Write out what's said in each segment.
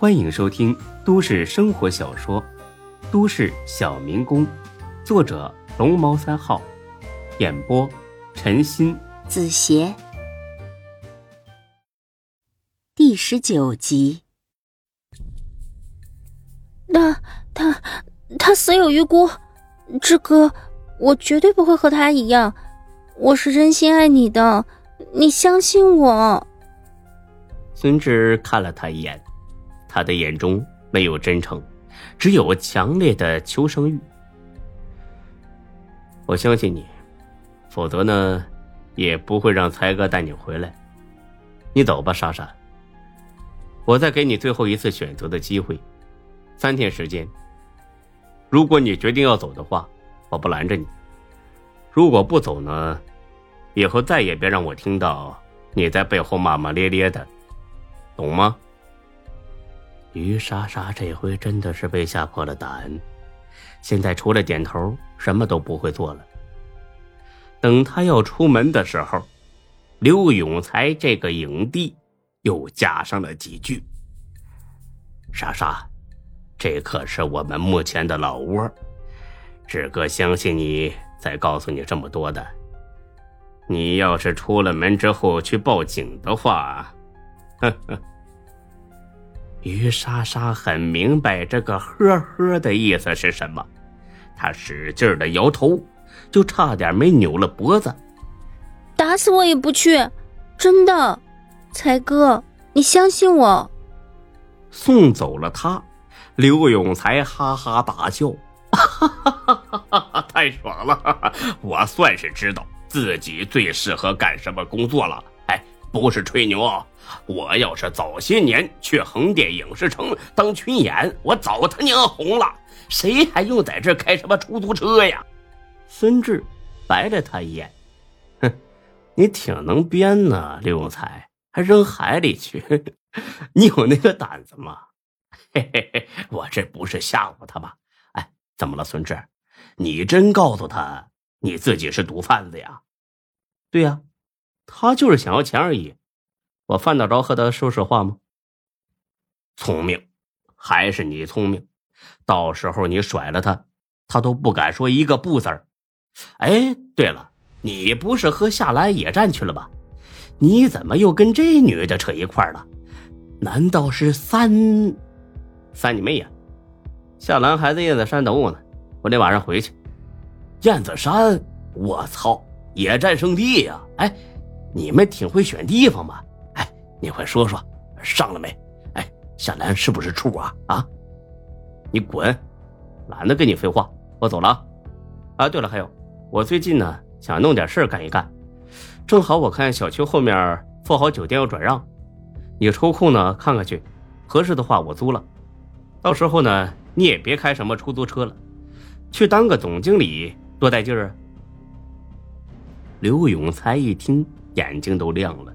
欢迎收听都市生活小说《都市小民工》，作者龙猫三号，演播陈鑫、子邪，第十九集。那他他死有余辜，志哥，我绝对不会和他一样，我是真心爱你的，你相信我。孙志看了他一眼。他的眼中没有真诚，只有强烈的求生欲。我相信你，否则呢，也不会让才哥带你回来。你走吧，莎莎。我再给你最后一次选择的机会，三天时间。如果你决定要走的话，我不拦着你；如果不走呢，以后再也别让我听到你在背后骂骂咧咧的，懂吗？于莎莎这回真的是被吓破了胆，现在除了点头，什么都不会做了。等他要出门的时候，刘永才这个影帝又加上了几句：“莎莎，这可是我们目前的老窝，志哥相信你才告诉你这么多的。你要是出了门之后去报警的话，呵呵。”于莎莎很明白这个“呵呵”的意思是什么，她使劲的摇头，就差点没扭了脖子。打死我也不去，真的，才哥，你相信我。送走了他，刘永才哈哈大笑，哈哈哈哈！太爽了，我算是知道自己最适合干什么工作了。不是吹牛。我要是早些年去横店影视城当群演，我早他娘红了，谁还用在这开什么出租车呀？孙志白了他一眼，哼，你挺能编呢，刘永才还扔海里去，你有那个胆子吗？嘿嘿嘿，我这不是吓唬他吗？哎，怎么了，孙志？你真告诉他你自己是毒贩子呀？对呀，他就是想要钱而已。我犯得着和他说实话吗？聪明，还是你聪明。到时候你甩了他，他都不敢说一个不字儿。哎，对了，你不是和夏兰野战去了吧？你怎么又跟这女的扯一块了？难道是三？三你妹呀！夏兰还在燕子山等我呢，我得晚上回去。燕子山，我操，野战圣地呀！哎，你们挺会选地方嘛。你快说说，上了没？哎，夏兰是不是处啊？啊，你滚！懒得跟你废话，我走了啊。对了，还有，我最近呢想弄点事儿干一干，正好我看小区后面富豪酒店要转让，你抽空呢看看去，合适的话我租了。到时候呢你也别开什么出租车了，去当个总经理多带劲儿啊！刘永才一听，眼睛都亮了。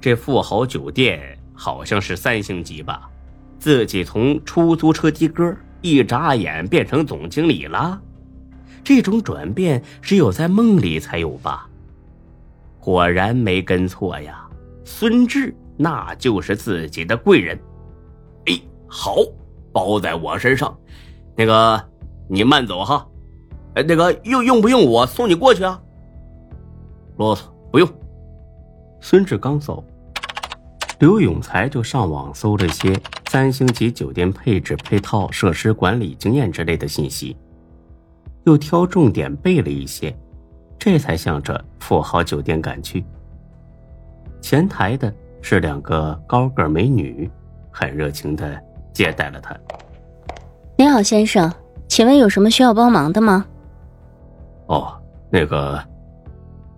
这富豪酒店好像是三星级吧？自己从出租车的哥一眨眼变成总经理了，这种转变只有在梦里才有吧？果然没跟错呀，孙志那就是自己的贵人。哎，好，包在我身上。那个，你慢走哈。哎，那个用用不用我送你过去啊？啰嗦，不用。孙志刚走，刘永才就上网搜了些三星级酒店配置、配套设施、管理经验之类的信息，又挑重点背了一些，这才向着富豪酒店赶去。前台的是两个高个美女，很热情的接待了他。您好，先生，请问有什么需要帮忙的吗？哦，那个，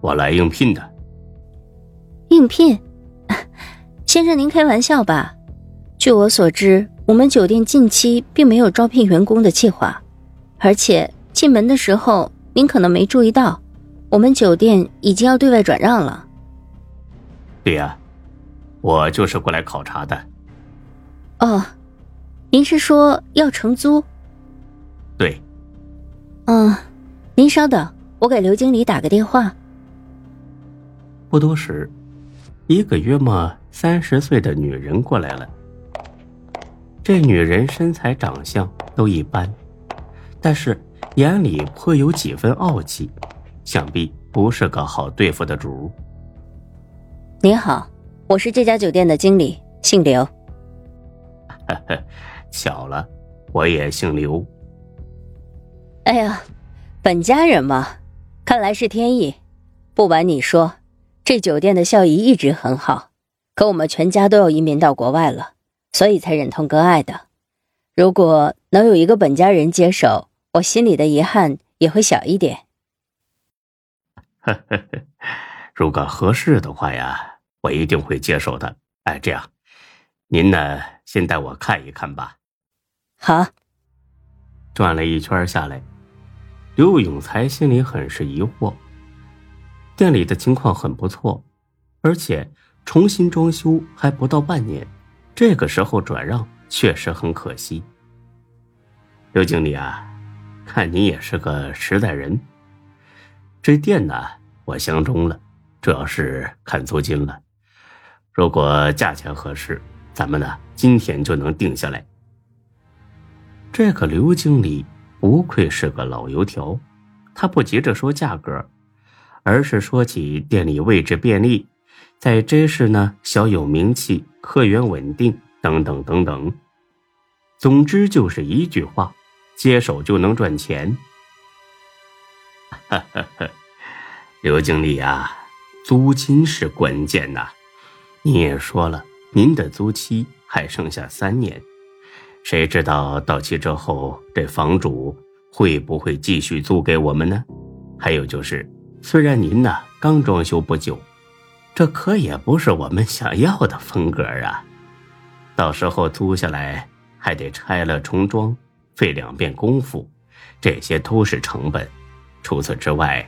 我来应聘的。应聘，先生，您开玩笑吧？据我所知，我们酒店近期并没有招聘员工的计划，而且进门的时候您可能没注意到，我们酒店已经要对外转让了。对呀，我就是过来考察的。哦，您是说要承租？对。嗯，您稍等，我给刘经理打个电话。不多时。一个约莫三十岁的女人过来了。这女人身材长相都一般，但是眼里颇有几分傲气，想必不是个好对付的主。您好，我是这家酒店的经理，姓刘。呵呵，巧了，我也姓刘。哎呀，本家人嘛，看来是天意。不瞒你说，这酒店的效益一直很好，可我们全家都要移民到国外了。所以才忍痛割爱的。如果能有一个本家人接手，我心里的遗憾也会小一点。呵呵呵，如果合适的话呀，我一定会接受的。哎，这样，您呢，先带我看一看吧。好。转了一圈下来，刘永才心里很是疑惑。店里的情况很不错，而且重新装修还不到半年。这个时候转让确实很可惜。刘经理啊，看你也是个实在人，这店呢我相中了，主要是看租金了。如果价钱合适，咱们呢今天就能定下来。这个刘经理不愧是个老油条，他不急着说价格，而是说起店里位置便利。在 J 市呢，小有名气，客源稳定，等等等等。总之就是一句话，接手就能赚钱。哈哈，刘经理啊，租金是关键呐。你也说了，您的租期还剩下三年，谁知道到期之后这房主会不会继续租给我们呢？还有就是，虽然您呢刚装修不久。这可也不是我们想要的风格啊！到时候租下来还得拆了重装，费两遍功夫，这些都是成本。除此之外，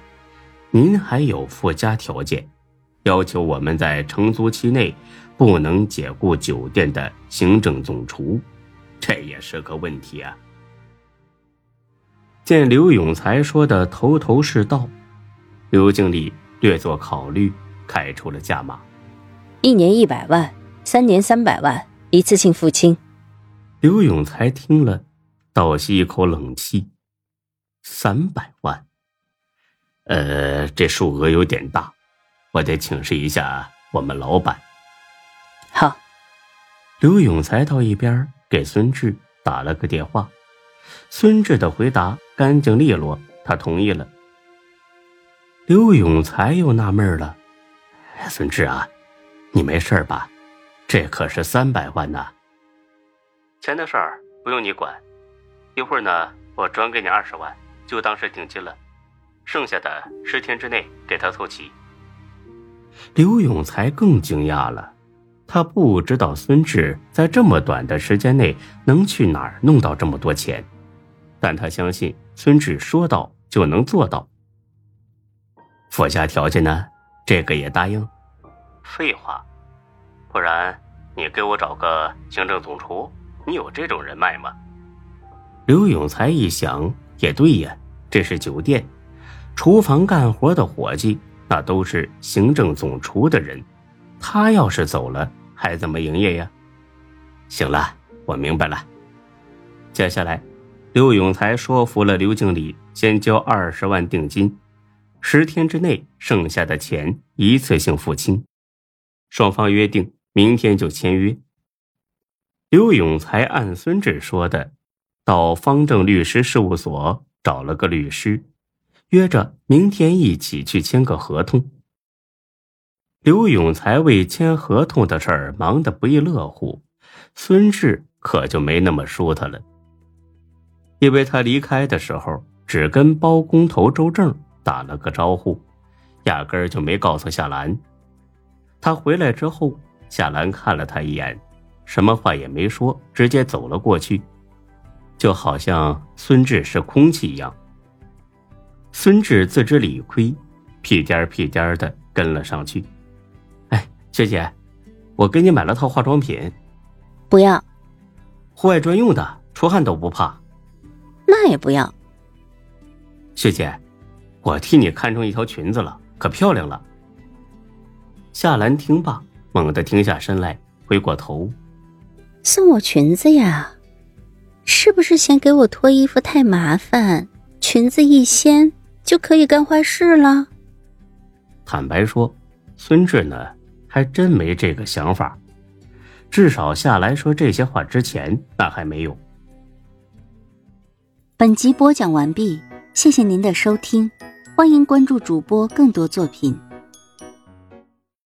您还有附加条件，要求我们在承租期内不能解雇酒店的行政总厨，这也是个问题啊！见刘永才说的头头是道，刘经理略作考虑。开出了价码，一年一百万，三年三百万，一次性付清。刘永才听了，倒吸一口冷气，三百万。呃，这数额有点大，我得请示一下我们老板。好，刘永才到一边给孙志打了个电话，孙志的回答干净利落，他同意了。刘永才又纳闷了。孙志啊，你没事吧？这可是三百万呐！钱的事儿不用你管，一会儿呢，我转给你二十万，就当是定金了，剩下的十天之内给他凑齐。刘永才更惊讶了，他不知道孙志在这么短的时间内能去哪儿弄到这么多钱，但他相信孙志说到就能做到。附加条件呢？这个也答应？废话，不然你给我找个行政总厨，你有这种人脉吗？刘永才一想，也对呀，这是酒店，厨房干活的伙计那都是行政总厨的人，他要是走了，还怎么营业呀？行了，我明白了。接下来，刘永才说服了刘经理，先交二十万定金。十天之内，剩下的钱一次性付清。双方约定明天就签约。刘永才按孙志说的，到方正律师事务所找了个律师，约着明天一起去签个合同。刘永才为签合同的事儿忙得不亦乐乎，孙志可就没那么舒坦了，因为他离开的时候只跟包工头周正。打了个招呼，压根儿就没告诉夏兰。他回来之后，夏兰看了他一眼，什么话也没说，直接走了过去，就好像孙志是空气一样。孙志自知理亏，屁颠儿屁颠儿的跟了上去。哎，学姐，我给你买了套化妆品，不要，户外专用的，出汗都不怕。那也不要，学姐。我替你看中一条裙子了，可漂亮了。夏兰听罢，猛地停下身来，回过头：“送我裙子呀？是不是嫌给我脱衣服太麻烦，裙子一掀就可以干坏事了？坦白说，孙志呢还真没这个想法，至少下来说这些话之前，那还没有。本集播讲完毕，谢谢您的收听，欢迎关注主播更多作品。